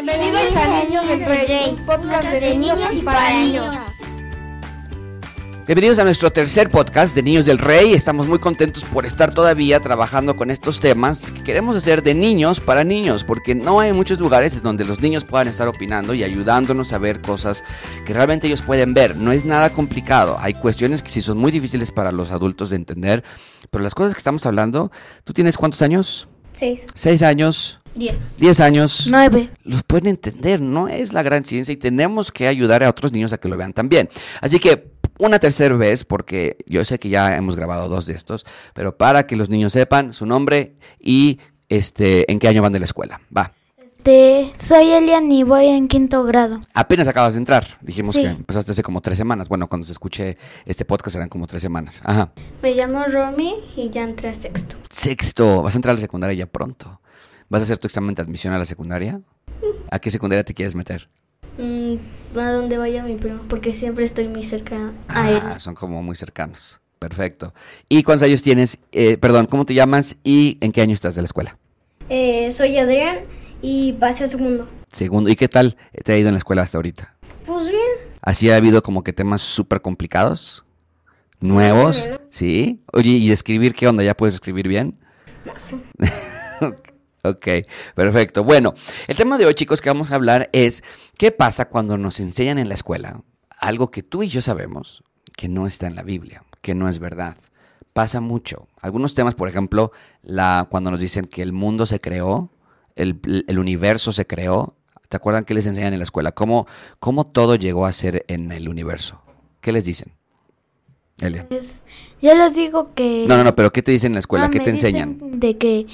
Bienvenidos a Niños del Rey, un podcast de niños y para niños. Bienvenidos a nuestro tercer podcast de Niños del Rey. Estamos muy contentos por estar todavía trabajando con estos temas que queremos hacer de niños para niños, porque no hay muchos lugares donde los niños puedan estar opinando y ayudándonos a ver cosas que realmente ellos pueden ver. No es nada complicado. Hay cuestiones que sí son muy difíciles para los adultos de entender, pero las cosas que estamos hablando, ¿tú tienes cuántos años? Seis. Seis años. Diez. Diez años. Nueve. Los pueden entender, no es la gran ciencia y tenemos que ayudar a otros niños a que lo vean también. Así que una tercera vez, porque yo sé que ya hemos grabado dos de estos, pero para que los niños sepan su nombre y este en qué año van de la escuela. Va. Este, soy Elian y voy en quinto grado. Apenas acabas de entrar. Dijimos Sí. que empezaste hace como tres semanas. Bueno, cuando se escuche este podcast serán como tres semanas. Ajá. Me llamo Romy y ya entré a sexto. Sexto, vas a entrar a la secundaria ya pronto. ¿Vas a hacer tu examen de admisión a la secundaria? ¿A qué secundaria te quieres meter? Mm, a donde vaya mi primo, porque siempre estoy muy cerca a él. Ah, son como muy cercanos. Perfecto. ¿Y cuántos años tienes? Eh, perdón, ¿cómo te llamas y en qué año estás de la escuela? Eh, soy Adrián y pasé a segundo. Segundo. ¿Y qué tal te ha ido en la escuela hasta ahorita? Pues bien. ¿Así ha habido como que temas súper complicados? ¿Nuevos? ¿Sí? Oye, ¿y escribir qué onda? ¿Ya puedes escribir bien? Más Ok, perfecto. Bueno, el tema de hoy, chicos, que vamos a hablar es qué pasa cuando nos enseñan en la escuela algo que tú y yo sabemos que no está en la Biblia, que no es verdad. Pasa mucho. Algunos temas, por ejemplo, la, cuando nos dicen que el mundo se creó, el, el universo se creó. ¿Te acuerdan qué les enseñan en la escuela? ¿Cómo, cómo todo llegó a ser en el universo? ¿Qué les dicen? Elian. Pues, yo les digo que... No, no, no, pero ¿qué te dicen en la escuela? ¿Qué te enseñan? De que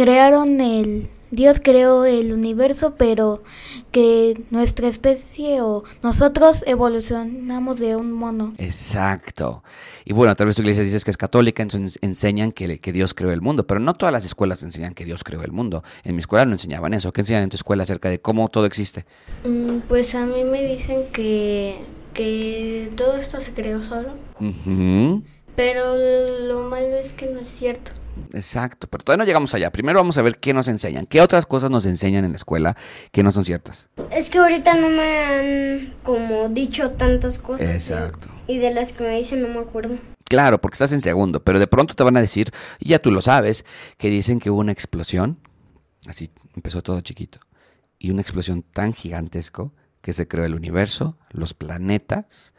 crearon el... Dios creó el universo, pero que nuestra especie o nosotros evolucionamos de un mono. Exacto. Y bueno, tal vez tu iglesia dices que es católica, entonces enseñan que, que Dios creó el mundo, pero no todas las escuelas enseñan que Dios creó el mundo. En mi escuela no enseñaban eso. ¿Qué enseñan en tu escuela acerca de cómo todo existe? Mm, Pues a mí me dicen que, que todo esto se creó solo, pero lo malo es que no es cierto. Exacto, pero todavía no llegamos allá. Primero vamos a ver qué nos enseñan. ¿Qué otras cosas nos enseñan en la escuela que no son ciertas? Es que ahorita no me han como dicho tantas cosas. Exacto. Y de las que me dicen no me acuerdo. Claro, porque estás en segundo, pero de pronto te van a decir, y ya tú lo sabes, que dicen que hubo una explosión, así empezó todo chiquito, y una explosión tan gigantesco que se creó el universo, los planetas,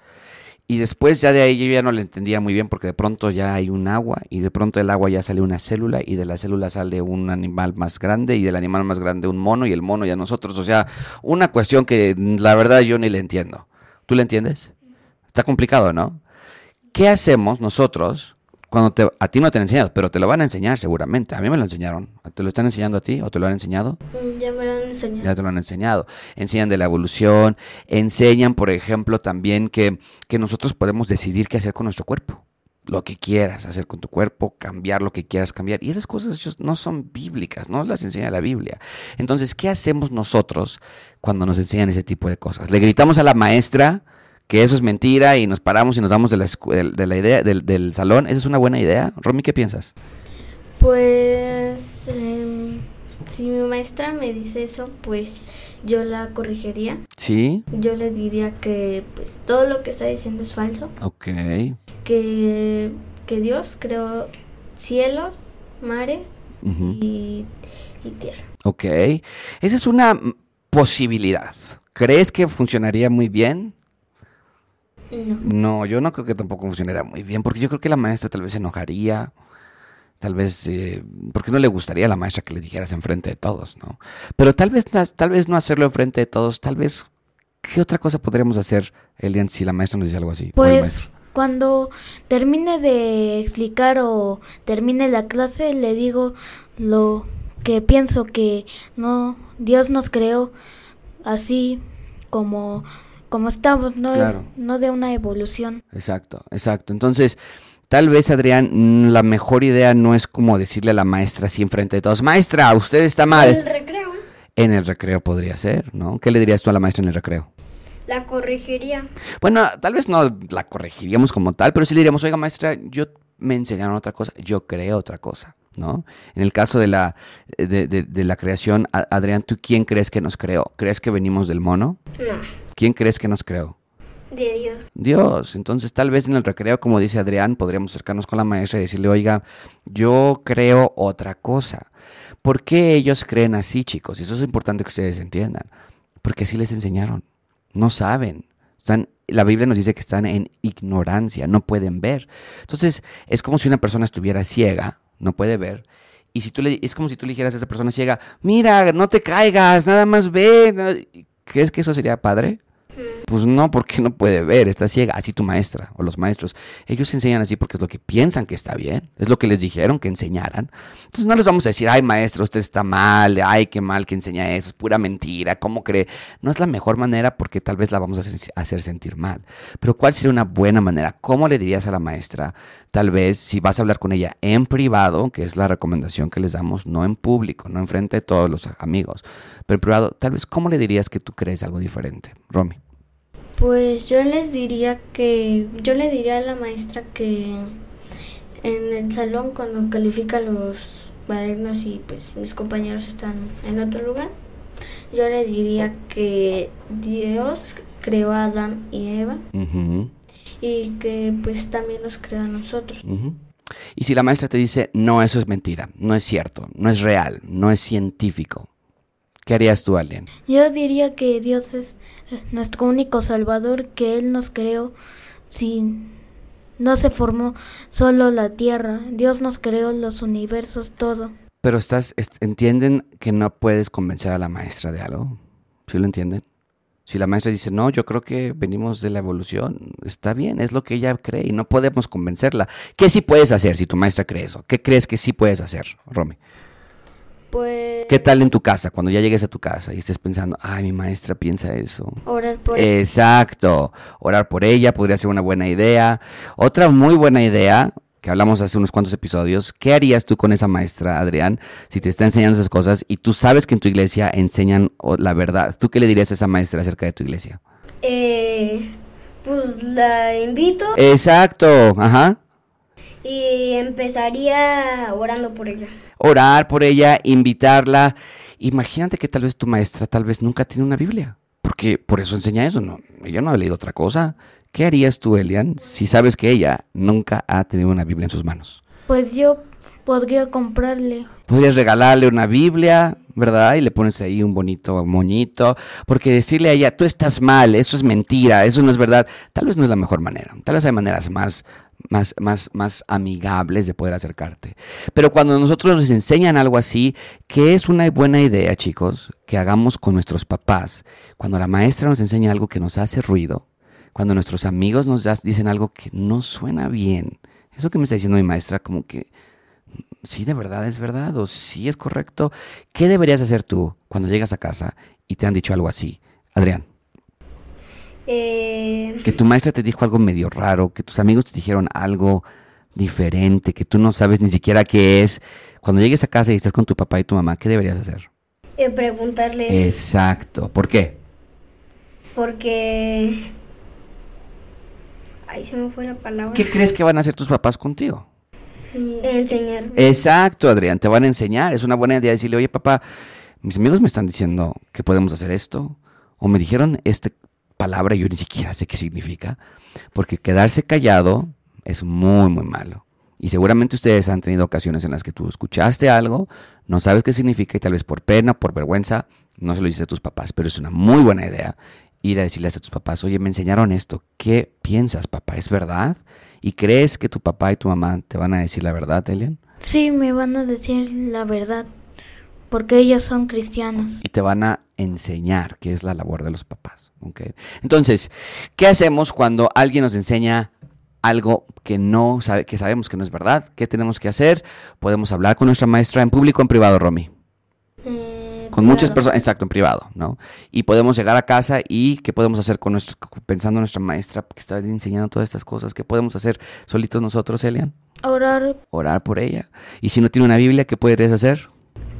y después ya de ahí yo ya no le entendía muy bien porque de pronto ya hay un agua, y de pronto del agua ya sale una célula, y de la célula sale un animal más grande, y del animal más grande un mono, y el mono ya nosotros, o sea, una cuestión que la verdad yo ni le entiendo. ¿Tú le entiendes? Está complicado, ¿no? ¿Qué hacemos nosotros cuando te, a ti no te han enseñado, pero te lo van a enseñar seguramente? A mí me lo enseñaron. ¿Te lo están enseñando a ti o te lo han enseñado? Mm, Ya me lo enseñado. Ya te lo han enseñado. Enseñan de la evolución, enseñan, por ejemplo, también que, que nosotros podemos decidir qué hacer con nuestro cuerpo. Lo que quieras hacer con tu cuerpo, cambiar lo que quieras cambiar. Y esas cosas no son bíblicas, no las enseña la Biblia. Entonces, ¿qué hacemos nosotros cuando nos enseñan ese tipo de cosas? ¿Le gritamos a la maestra que eso es mentira y nos paramos y nos damos de la, de la idea del, del salón? ¿Esa es una buena idea? Romy, ¿qué piensas? Pues si mi maestra me dice eso, pues yo la corregiría. ¿Sí? Yo le diría que pues todo lo que está diciendo es falso, Ok. que, que Dios creó cielos, mares Ujú. y, y tierra. Ok, esa es una posibilidad. ¿Crees que funcionaría muy bien? No. No, yo no creo que tampoco funcionaría muy bien, porque yo creo que la maestra tal vez se enojaría, tal vez, eh, porque no le gustaría a la maestra que le dijeras enfrente de todos, ¿no? Pero tal vez, tal vez no hacerlo enfrente de todos, tal vez, ¿qué otra cosa podríamos hacer, Elian, si la maestra nos dice algo así? Pues cuando termine de explicar o termine la clase, le digo lo que pienso que no, Dios nos creó así como, como estamos, no, Claro. no de una evolución. Exacto, exacto. Entonces, tal vez, Adrián, la mejor idea no es como decirle a la maestra así enfrente de todos, maestra, usted está mal. El recreo. En el recreo podría ser, ¿no? ¿Qué le dirías tú a la maestra en el recreo? La corregiría. Bueno, tal vez no la corregiríamos como tal, pero sí le diríamos, oiga maestra, yo me enseñaron otra cosa, yo creo otra cosa. ¿no? En el caso de la, de, de la creación, Adrián, ¿tú quién crees que nos creó? ¿Crees que venimos del mono? No. ¿Quién crees que nos creó? De Dios. Dios. Entonces, tal vez en el recreo, como dice Adrián, podríamos acercarnos con la maestra y decirle, oiga, yo creo otra cosa. ¿Por qué ellos creen así, chicos? Y eso es importante que ustedes entiendan. Porque así les enseñaron. No saben. Están, la Biblia nos dice que están en ignorancia, no pueden ver. Entonces, es como si una persona estuviera ciega, no puede ver. Y si tú le, es como si tú le dijeras a esa persona ciega, mira, no te caigas, nada más ve. ¿Crees que eso sería padre? Pues no, porque no puede ver, está ciega, así tu maestra o los maestros. Ellos enseñan así porque es lo que piensan que está bien, es lo que les dijeron que enseñaran. Entonces no les vamos a decir, ay maestro, usted está mal, ay qué mal que enseña eso, es pura mentira, ¿cómo cree? No es la mejor manera porque tal vez la vamos a hacer sentir mal. Pero ¿cuál sería una buena manera? ¿Cómo le dirías a la maestra? Tal vez si vas a hablar con ella en privado, que es la recomendación que les damos, no en público, no en frente de todos los amigos, pero en privado, tal vez ¿cómo le dirías que tú crees algo diferente? Romy. Pues yo les diría que, yo le diría a la maestra que en el salón cuando califica los cuadernos y pues mis compañeros están en otro lugar, yo le diría que Dios creó a Adán y Eva y que pues también nos creó a nosotros. Y si la maestra te dice, no, eso es mentira, no es cierto, no es real, no es científico, ¿qué harías tú, alguien? Yo diría que Dios es nuestro único Salvador, que Él nos creó sin... No se formó solo la tierra, Dios nos creó los universos, todo. Pero estás, entienden que no puedes convencer a la maestra de algo. ¿Sí lo entienden? Si la maestra dice, no, yo creo que venimos de la evolución, está bien, es lo que ella cree y no podemos convencerla. ¿Qué sí puedes hacer si tu maestra cree eso? ¿Qué crees que sí puedes hacer, Romy? Pues... ¿Qué tal en tu casa, cuando ya llegues a tu casa y estés pensando, ay, mi maestra piensa eso? Orar por ella. Exacto, orar por ella podría ser una buena idea. Otra muy buena idea, que hablamos hace unos cuantos episodios, ¿qué harías tú con esa maestra, Adrián, si te está enseñando esas cosas y tú sabes que en tu iglesia enseñan la verdad? ¿Tú qué le dirías a esa maestra acerca de tu iglesia? Eh, pues la invito. Exacto, ajá. Y empezaría orando por ella orar por ella, invitarla. Imagínate que tal vez tu maestra tal vez nunca tiene una Biblia, porque por eso enseña eso, no, ella no ha leído otra cosa. ¿Qué harías tú, Elian, si sabes que ella nunca ha tenido una Biblia en sus manos? Pues yo podría comprarle. Podrías regalarle una Biblia, ¿verdad? Y le pones ahí un bonito moñito, porque decirle a ella, tú estás mal, eso es mentira, eso no es verdad, tal vez no es la mejor manera. Tal vez hay maneras más más, más, más amigables de poder acercarte. Pero cuando nosotros nos enseñan algo así, que es una buena idea, chicos, que hagamos con nuestros papás. Cuando la maestra nos enseña algo que nos hace ruido, cuando nuestros amigos nos dicen algo que no suena bien, eso que me está diciendo mi maestra, como que sí de verdad es verdad o sí es correcto, ¿qué deberías hacer tú cuando llegas a casa y te han dicho algo así? Adrián. Eh, que tu maestra te dijo algo medio raro, que tus amigos te dijeron algo diferente, que tú no sabes ni siquiera qué es. Cuando llegues a casa y estás con tu papá y tu mamá, ¿qué deberías hacer? Eh, preguntarles. Exacto. ¿Por qué? Porque... Ahí se me fue la palabra. ¿Qué crees que van a hacer tus papás contigo? Enseñar. Exacto, Adrián, te van a enseñar. Es una buena idea decirle, oye papá, mis amigos me están diciendo que podemos hacer esto. O me dijeron este palabra yo ni siquiera sé qué significa, porque quedarse callado es muy, muy malo. Y seguramente ustedes han tenido ocasiones en las que tú escuchaste algo, no sabes qué significa y tal vez por pena, por vergüenza, no se lo dices a tus papás, pero es una muy buena idea ir a decirles a tus papás, oye, me enseñaron esto, ¿qué piensas, papá? ¿Es verdad? ¿Y crees que tu papá y tu mamá te van a decir la verdad, Elian? Sí, me van a decir la verdad, porque ellos son cristianos. Y te van a enseñar, que es la labor de los papás. Entonces, ¿qué hacemos cuando alguien nos enseña algo que no sabe, que sabemos que no es verdad? ¿Qué tenemos que hacer? Podemos hablar con nuestra maestra en público o en privado, Romy. Eh, con muchas personas, exacto, en privado, ¿no? Y podemos llegar a casa y ¿qué podemos hacer con nuestro, pensando en nuestra maestra que está enseñando todas estas cosas? ¿Qué podemos hacer solitos nosotros, Elian? Orar. Orar por ella. Y si no tiene una Biblia, ¿qué podrías hacer?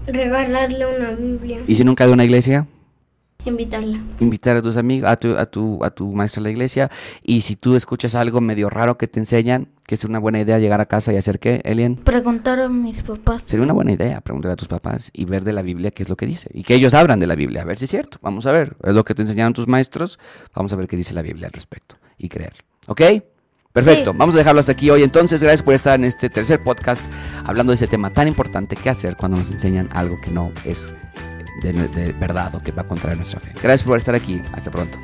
Regalarle una Biblia. ¿Y si nunca de una iglesia? Invitarla. Invitar a tus amigos, a tu, a tu, a tu maestra de la iglesia. Y si tú escuchas algo medio raro que te enseñan, que es una buena idea llegar a casa y hacer qué, Elian. Preguntar a mis papás. Sería una buena idea preguntar a tus papás y ver de la Biblia qué es lo que dice. Y que ellos abran de la Biblia, a ver si es cierto. Vamos a ver. Es lo que te enseñaron tus maestros. Vamos a ver qué dice la Biblia al respecto. Y creer. ¿Ok? Perfecto, vamos a dejarlo hasta aquí hoy. Entonces, gracias por estar en este tercer podcast hablando de ese tema tan importante que hacer cuando nos enseñan algo que no es de, verdad o que va a contraer nuestra fe. Gracias por estar aquí. Hasta pronto.